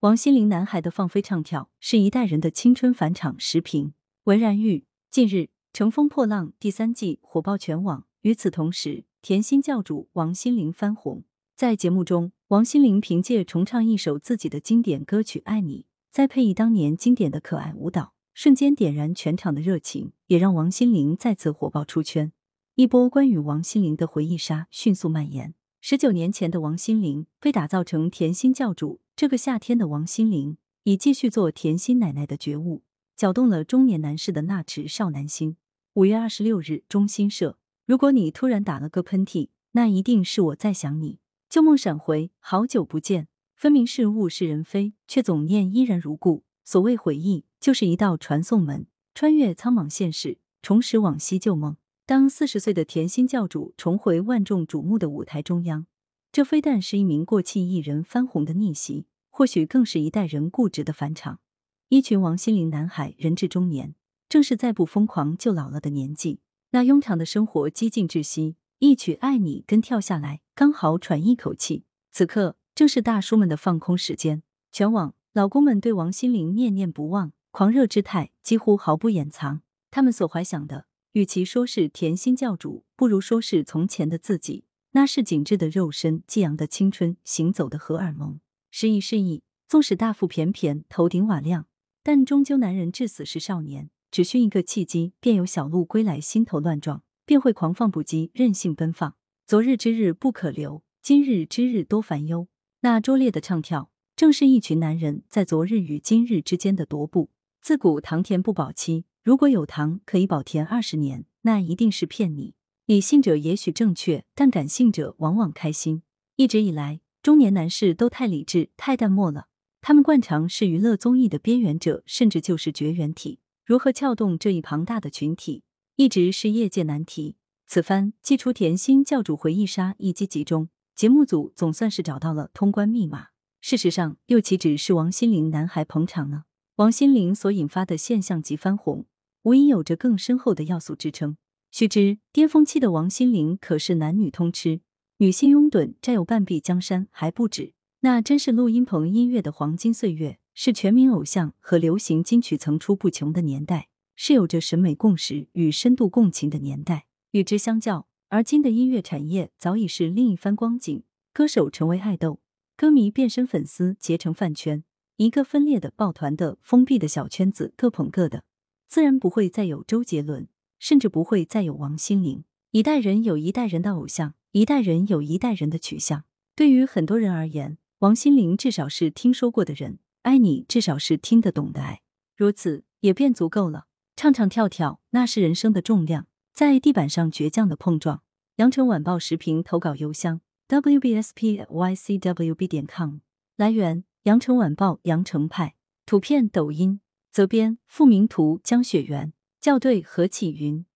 王心凌男孩的放飞唱跳是一代人的青春返场。时评：文然玉。近日，《乘风破浪》第三季火爆全网。与此同时，甜心教主王心凌翻红。在节目中，王心凌凭借重唱一首自己的经典歌曲《爱你》，再配以当年经典的可爱舞蹈，瞬间点燃全场的热情，也让王心凌再次火爆出圈。一波关于王心凌的回忆杀迅速蔓延。十九年前的王心凌被打造成甜心教主。这个夏天的王心凌以继续做甜心奶奶的觉悟，搅动了中年男士的那池少男心。五月二十六日，中新社。如果你突然打了个喷嚏，那一定是我在想你。旧梦闪回，好久不见，分明是物是人非，却总念依然如故。所谓回忆，就是一道传送门，穿越苍茫现实，重拾往昔旧梦。当四十岁的甜心教主重回万众瞩目的舞台中央。这非但是一名过气艺人翻红的逆袭，或许更是一代人固执的返场。一群王心凌男孩人至中年，正是再不疯狂就老了的年纪。那庸常的生活几近窒息，一曲《爱你》跟跳下来，刚好喘一口气。此刻正是大叔们的放空时间。全网老公们对王心凌念念不忘，狂热之态几乎毫不掩藏。他们所怀想的，与其说是甜心教主，不如说是从前的自己。那是紧致的肉身，激昂的青春，行走的荷尔蒙。失意失意，纵使大腹便便，头顶瓦亮，但终究男人至死是少年。只需一个契机，便有小鹿归来，心头乱撞，便会狂放不羁，任性奔放。昨日之日不可留，今日之日多烦忧。那拙劣的唱跳，正是一群男人在昨日与今日之间的踱步。自古糖甜不保期，如果有糖可以保甜二十年，那一定是骗你。理性者也许正确，但感性者往往开心。一直以来，中年男士都太理智、太淡漠了。他们惯常是娱乐综艺的边缘者，甚至就是绝缘体。如何撬动这一庞大的群体，一直是业界难题。此番祭出甜心教主回忆杀一击即中，节目组总算是找到了通关密码。事实上，又岂止是王心凌男孩捧场呢？王心凌所引发的现象级翻红，无疑有着更深厚的要素支撑。须知，巅峰期的王心凌可是男女通吃，女性拥趸，占有半壁江山还不止。那真是录音棚音乐的黄金岁月，是全民偶像和流行金曲层出不穷的年代，是有着审美共识与深度共情的年代。与之相较，而今的音乐产业早已是另一番光景。歌手成为爱豆，歌迷变身粉丝，结成饭圈，一个分裂的、抱团的、封闭的小圈子，各捧各的，自然不会再有周杰伦。甚至不会再有王心凌。一代人有一代人的偶像，一代人有一代人的取向。对于很多人而言，王心凌至少是听说过的人，爱你至少是听得懂的爱，如此也便足够了。唱唱跳跳，那是人生的重量，在地板上倔强的碰撞。羊城晚报时评投稿邮箱：wbspycwb 点 com。来源：羊城晚报羊城派。图片：抖音。责编：付明图。江雪源。校对何启云。